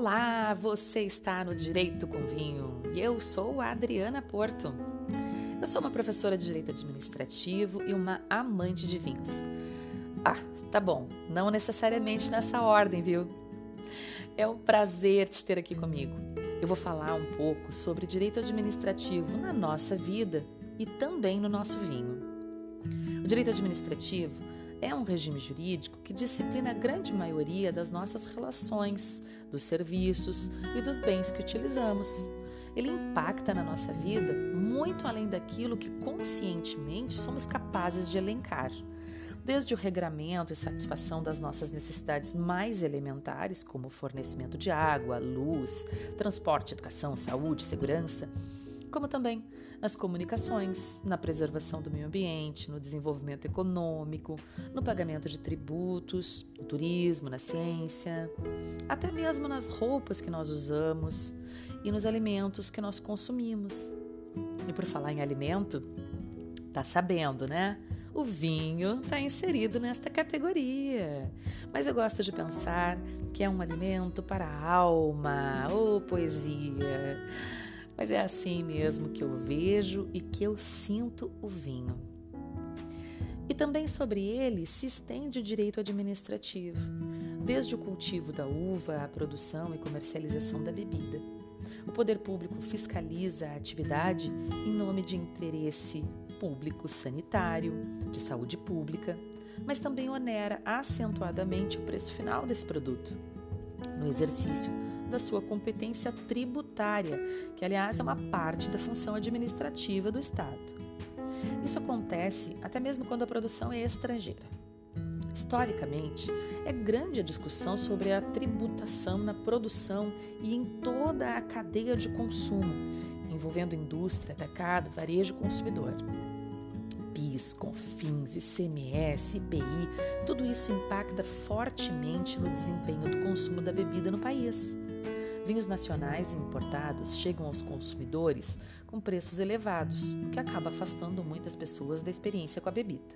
Olá, você está no Direito com Vinho e eu sou a Adriana Porto. Eu sou uma professora de Direito Administrativo e uma amante de vinhos. Ah, tá bom, não necessariamente nessa ordem, viu? É um prazer te ter aqui comigo. Eu vou falar um pouco sobre direito administrativo na nossa vida e também no nosso vinho. O direito administrativo é um regime jurídico que disciplina a grande maioria das nossas relações, dos serviços e dos bens que utilizamos. Ele impacta na nossa vida muito além daquilo que conscientemente somos capazes de elencar. Desde o regramento e satisfação das nossas necessidades mais elementares, como fornecimento de água, luz, transporte, educação, saúde, segurança, como também nas comunicações, na preservação do meio ambiente, no desenvolvimento econômico, no pagamento de tributos, no turismo, na ciência, até mesmo nas roupas que nós usamos e nos alimentos que nós consumimos. E por falar em alimento, tá sabendo, né? O vinho está inserido nesta categoria. Mas eu gosto de pensar que é um alimento para a alma, ou oh, poesia mas é assim mesmo que eu vejo e que eu sinto o vinho. E também sobre ele se estende o direito administrativo, desde o cultivo da uva à produção e comercialização da bebida. O poder público fiscaliza a atividade em nome de interesse público sanitário, de saúde pública, mas também onera acentuadamente o preço final desse produto. No exercício da sua competência tributária, que, aliás, é uma parte da função administrativa do Estado. Isso acontece até mesmo quando a produção é estrangeira. Historicamente, é grande a discussão sobre a tributação na produção e em toda a cadeia de consumo, envolvendo indústria, atacado, varejo e consumidor. PIS, CONFINS, ICMS, IPI, tudo isso impacta fortemente no desempenho do consumo da bebida no país. Vinhos nacionais importados chegam aos consumidores com preços elevados, o que acaba afastando muitas pessoas da experiência com a bebida.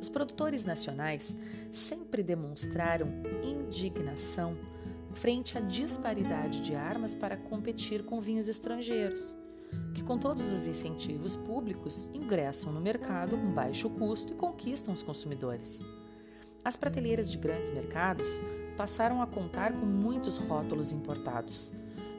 Os produtores nacionais sempre demonstraram indignação frente à disparidade de armas para competir com vinhos estrangeiros, que, com todos os incentivos públicos, ingressam no mercado com baixo custo e conquistam os consumidores. As prateleiras de grandes mercados passaram a contar com muitos rótulos importados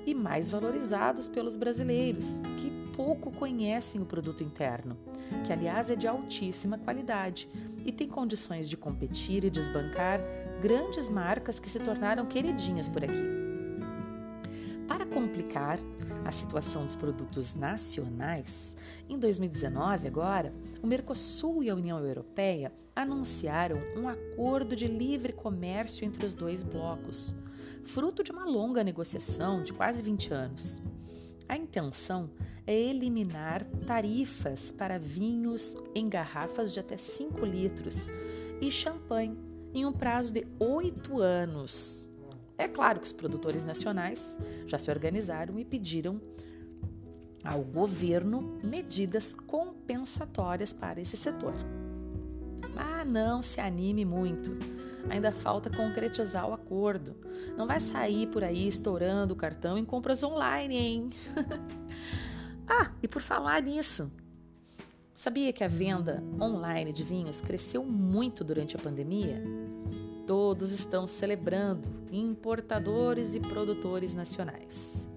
e mais valorizados pelos brasileiros, que pouco conhecem o produto interno, que aliás é de altíssima qualidade e tem condições de competir e desbancar grandes marcas que se tornaram queridinhas por aqui. Complicar a situação dos produtos nacionais, em 2019, agora, o Mercosul e a União Europeia anunciaram um acordo de livre comércio entre os dois blocos, fruto de uma longa negociação de quase 20 anos. A intenção é eliminar tarifas para vinhos em garrafas de até 5 litros e champanhe em um prazo de oito anos. É claro que os produtores nacionais já se organizaram e pediram ao governo medidas compensatórias para esse setor. Ah, não se anime muito. Ainda falta concretizar o acordo. Não vai sair por aí estourando o cartão em compras online, hein? ah, e por falar nisso, sabia que a venda online de vinhos cresceu muito durante a pandemia? Todos estão celebrando, importadores e produtores nacionais.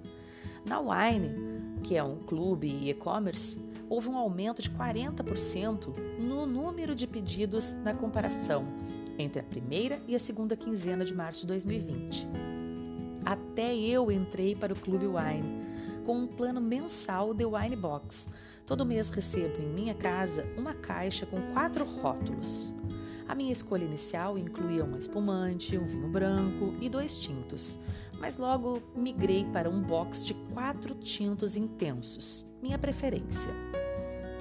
Na Wine, que é um clube e e-commerce, houve um aumento de 40% no número de pedidos na comparação entre a primeira e a segunda quinzena de março de 2020. Até eu entrei para o Clube Wine com um plano mensal de Wine Box. Todo mês recebo em minha casa uma caixa com quatro rótulos. A minha escolha inicial incluía uma espumante, um vinho branco e dois tintos, mas logo migrei para um box de quatro tintos intensos, minha preferência.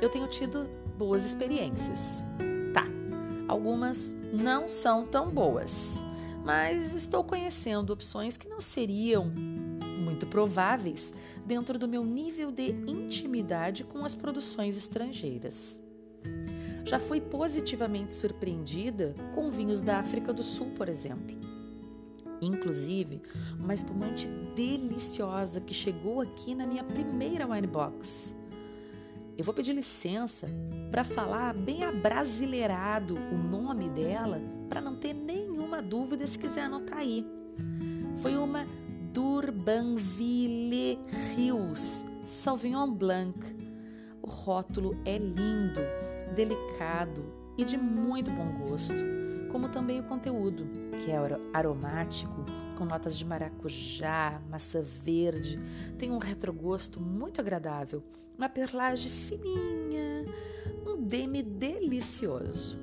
Eu tenho tido boas experiências. Tá, algumas não são tão boas, mas estou conhecendo opções que não seriam muito prováveis dentro do meu nível de intimidade com as produções estrangeiras. Já fui positivamente surpreendida com vinhos da África do Sul, por exemplo. Inclusive, uma espumante deliciosa que chegou aqui na minha primeira wine box. Eu vou pedir licença para falar bem abrasileirado o nome dela, para não ter nenhuma dúvida se quiser anotar aí. Foi uma Durbanville Rios Sauvignon Blanc. O rótulo é lindo, delicado e de muito bom gosto, como também o conteúdo, que é aromático, com notas de maracujá, maçã verde, tem um retrogosto muito agradável, uma perlagem fininha, um deme delicioso.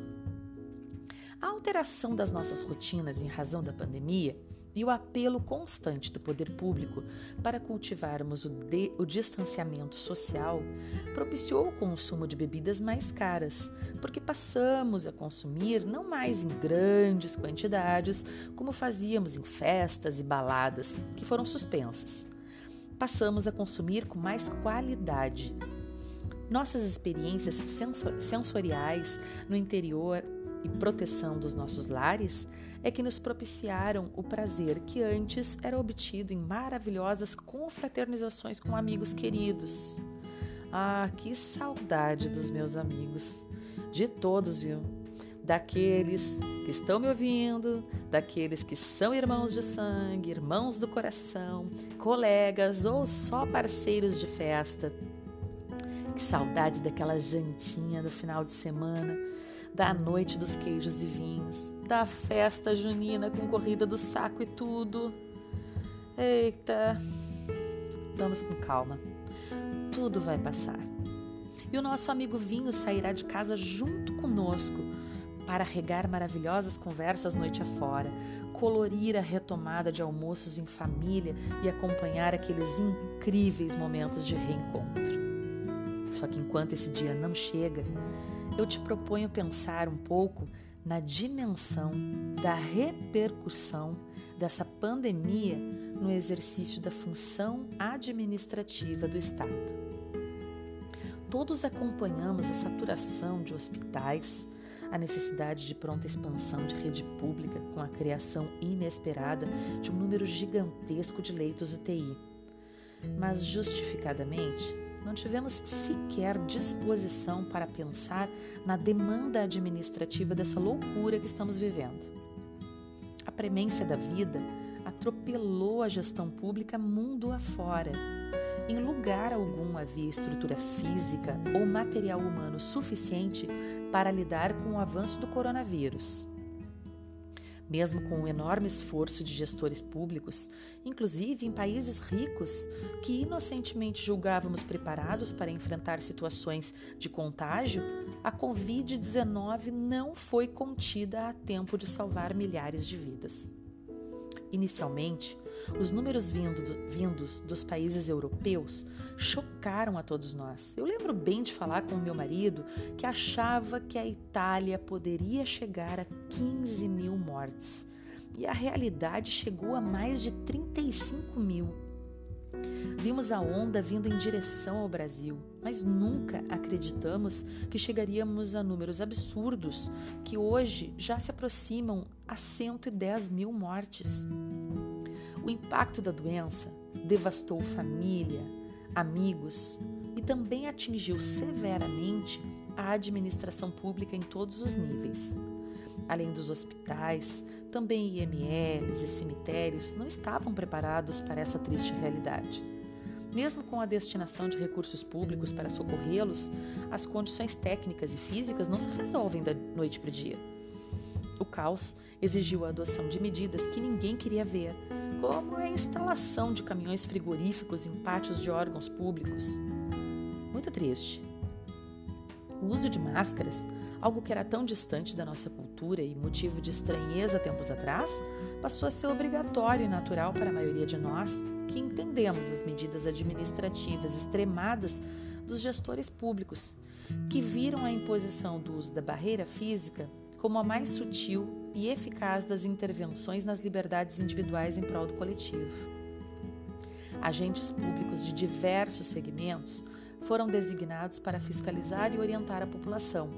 A alteração das nossas rotinas em razão da pandemia e o apelo constante do poder público para cultivarmos o, de, o, distanciamento social propiciou o consumo de bebidas mais caras, porque passamos a consumir não mais em grandes quantidades como fazíamos em festas e baladas, que foram suspensas. Passamos a consumir com mais qualidade. Nossas experiências sensoriais no interior e proteção dos nossos lares é que nos propiciaram o prazer que antes era obtido em maravilhosas confraternizações com amigos queridos. Ah, que saudade dos meus amigos! De todos, viu? Daqueles que estão me ouvindo, daqueles que são irmãos de sangue, irmãos do coração, colegas ou só parceiros de festa. Que saudade daquela jantinha do final de semana da noite dos queijos e vinhos, da festa junina com corrida do saco e tudo. Eita, vamos com calma. Tudo vai passar. E o nosso amigo vinho sairá de casa junto conosco para regar maravilhosas conversas noite afora, colorir a retomada de almoços em família e acompanhar aqueles incríveis momentos de reencontro. Só que enquanto esse dia não chega, eu te proponho pensar um pouco na dimensão da repercussão dessa pandemia no exercício da função administrativa do Estado. Todos acompanhamos a saturação de hospitais, a necessidade de pronta expansão de rede pública com a criação inesperada de um número gigantesco de leitos UTI. Mas, justificadamente, não tivemos sequer disposição para pensar na demanda administrativa dessa loucura que estamos vivendo. A premência da vida atropelou a gestão pública mundo afora. Em lugar algum havia estrutura física ou material humano suficiente para lidar com o avanço do coronavírus mesmo com o enorme esforço de gestores públicos, inclusive em países ricos que inocentemente julgávamos preparados para enfrentar situações de contágio, a Covid-19 não foi contida a tempo de salvar milhares de vidas. Inicialmente, os números vindo, vindos dos países europeus chocaram a todos nós. Eu lembro bem de falar com o meu marido que achava que a Itália poderia chegar a 15 mil mortes. E a realidade chegou a mais de 35 mil. Vimos a onda vindo em direção ao Brasil, mas nunca acreditamos que chegaríamos a números absurdos que hoje já se aproximam a 110 mil mortes. O impacto da doença devastou família, amigos e também atingiu severamente a administração pública em todos os níveis. Além dos hospitais, também IMLs e cemitérios não estavam preparados para essa triste realidade. Mesmo com a destinação de recursos públicos para socorrê-los, as condições técnicas e físicas não se resolvem da noite para o dia. O caos exigiu a adoção de medidas que ninguém queria ver, como a instalação de caminhões frigoríficos em pátios de órgãos públicos. Muito triste. O uso de máscaras, algo que era tão distante da nossa cultura e motivo de estranheza tempos atrás, passou a ser obrigatório e natural para a maioria de nós que entendemos as medidas administrativas extremadas dos gestores públicos, que viram a imposição do uso da barreira física como a mais sutil e eficaz das intervenções nas liberdades individuais em prol do coletivo. Agentes públicos de diversos segmentos foram designados para fiscalizar e orientar a população,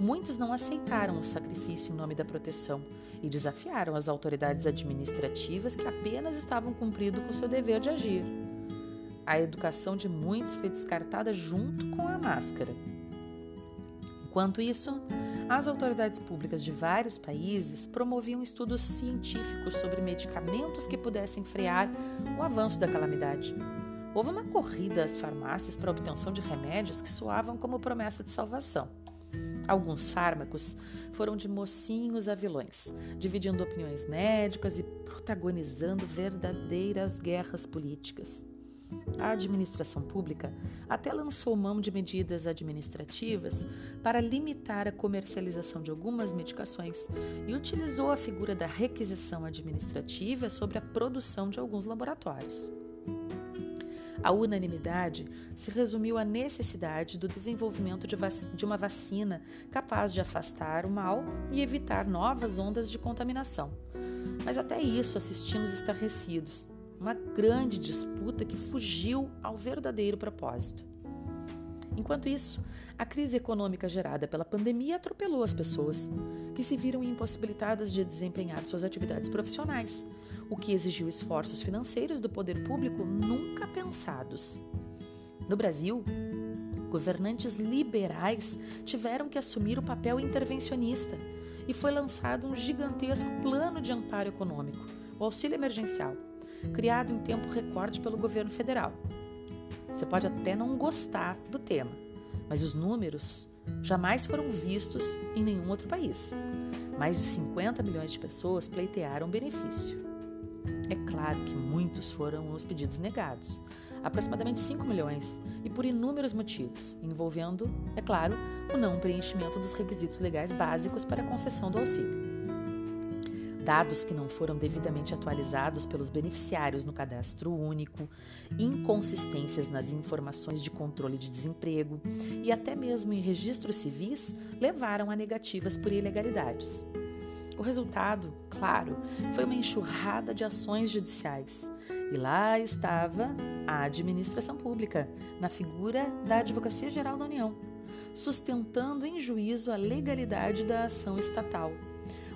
muitos não aceitaram o sacrifício em nome da proteção e desafiaram as autoridades administrativas que apenas estavam cumprindo com seu dever de agir. A educação de muitos foi descartada junto com a máscara. Enquanto isso, as autoridades públicas de vários países promoviam estudos científicos sobre medicamentos que pudessem frear o avanço da calamidade. Houve uma corrida às farmácias para a obtenção de remédios que soavam como promessa de salvação. Alguns fármacos foram de mocinhos a vilões, dividindo opiniões médicas e protagonizando verdadeiras guerras políticas. A administração pública até lançou mão de medidas administrativas para limitar a comercialização de algumas medicações e utilizou a figura da requisição administrativa sobre a produção de alguns laboratórios. A unanimidade se resumiu à necessidade do desenvolvimento de, de, uma vacina capaz de afastar o mal e evitar novas ondas de contaminação. Mas até isso assistimos estarrecidos, uma grande disputa que fugiu ao verdadeiro propósito. Enquanto isso, a crise econômica gerada pela pandemia atropelou as pessoas, que se viram impossibilitadas de desempenhar suas atividades profissionais, o que exigiu esforços financeiros do poder público nunca pensados. No Brasil, governantes liberais tiveram que assumir o papel intervencionista e foi lançado um gigantesco plano de amparo econômico, o auxílio emergencial, criado em tempo recorde pelo governo federal. Você pode até não gostar do tema, mas os números jamais foram vistos em nenhum outro país. Mais de 50 milhões de pessoas pleitearam benefício. É claro que muitos foram os pedidos negados, aproximadamente 5 milhões, e por inúmeros motivos, envolvendo, é claro, o não preenchimento dos requisitos legais básicos para a concessão do auxílio. Dados que não foram devidamente atualizados pelos beneficiários no cadastro único, inconsistências nas informações de controle de desemprego e até mesmo em registros civis levaram a negativas por ilegalidades. O resultado, claro, foi uma enxurrada de ações judiciais. E lá estava a administração pública, na figura da Advocacia Geral da União, sustentando em juízo a legalidade da ação estatal.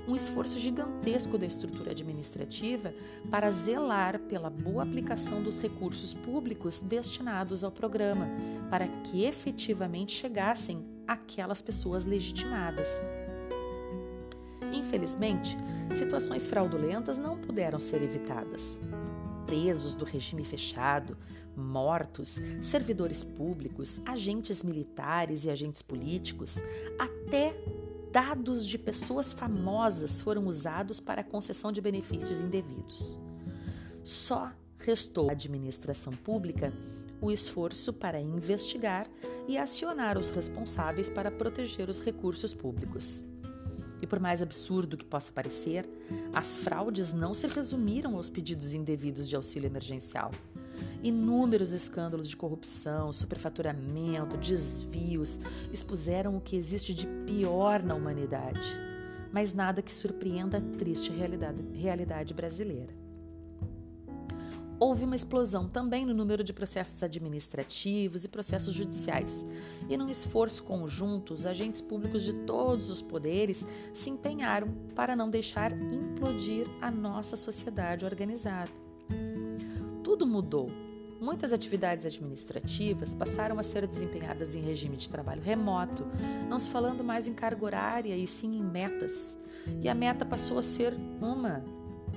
Um esforço gigantesco da estrutura administrativa para zelar pela boa aplicação dos recursos públicos destinados ao programa, para que efetivamente chegassem aquelas pessoas legitimadas. Infelizmente, situações fraudulentas não puderam ser evitadas. Presos do regime fechado, mortos, servidores públicos, agentes militares e agentes políticos, até dados de pessoas famosas foram usados para a concessão de benefícios indevidos. Só restou à administração pública o esforço para investigar e acionar os responsáveis para proteger os recursos públicos. E por mais absurdo que possa parecer, as fraudes não se resumiram aos pedidos indevidos de auxílio emergencial. Inúmeros escândalos de corrupção, superfaturamento, desvios expuseram o que existe de pior na humanidade, mas nada que surpreenda a triste realidade, realidade brasileira houve uma explosão também no número de processos administrativos e processos judiciais. E num esforço conjunto, os agentes públicos de todos os poderes se empenharam para não deixar implodir a nossa sociedade organizada. Tudo mudou. Muitas atividades administrativas passaram a ser desempenhadas em regime de trabalho remoto, não se falando mais em carga horária e sim em metas. E a meta passou a ser uma: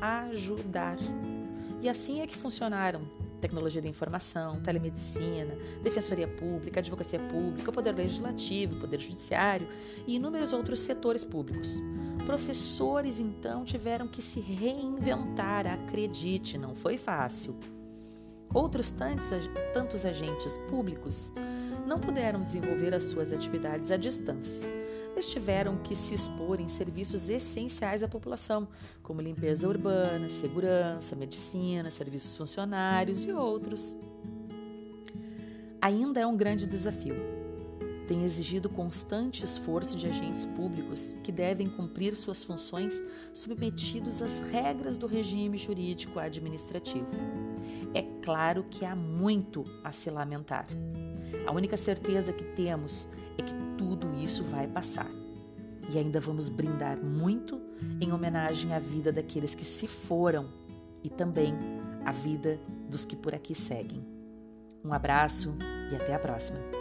ajudar. E assim é que funcionaram tecnologia da informação, telemedicina, defensoria pública, advocacia pública, poder legislativo, poder judiciário e inúmeros outros setores públicos. Professores, então, tiveram que se reinventar, acredite, não foi fácil. Outros tantos, tantos agentes públicos não puderam desenvolver as suas atividades à distância eles tiveram que se expor em serviços essenciais à população, como limpeza urbana, segurança, medicina, serviços funcionários e outros. Ainda é um grande desafio. Tem exigido constante esforço de agentes públicos que devem cumprir suas funções submetidos às regras do regime jurídico administrativo. É claro que há muito a se lamentar. A única certeza que temos é que tudo isso vai passar. e ainda vamos brindar muito em homenagem à vida daqueles que se foram e também à vida dos que por aqui seguem. Um abraço e até a próxima!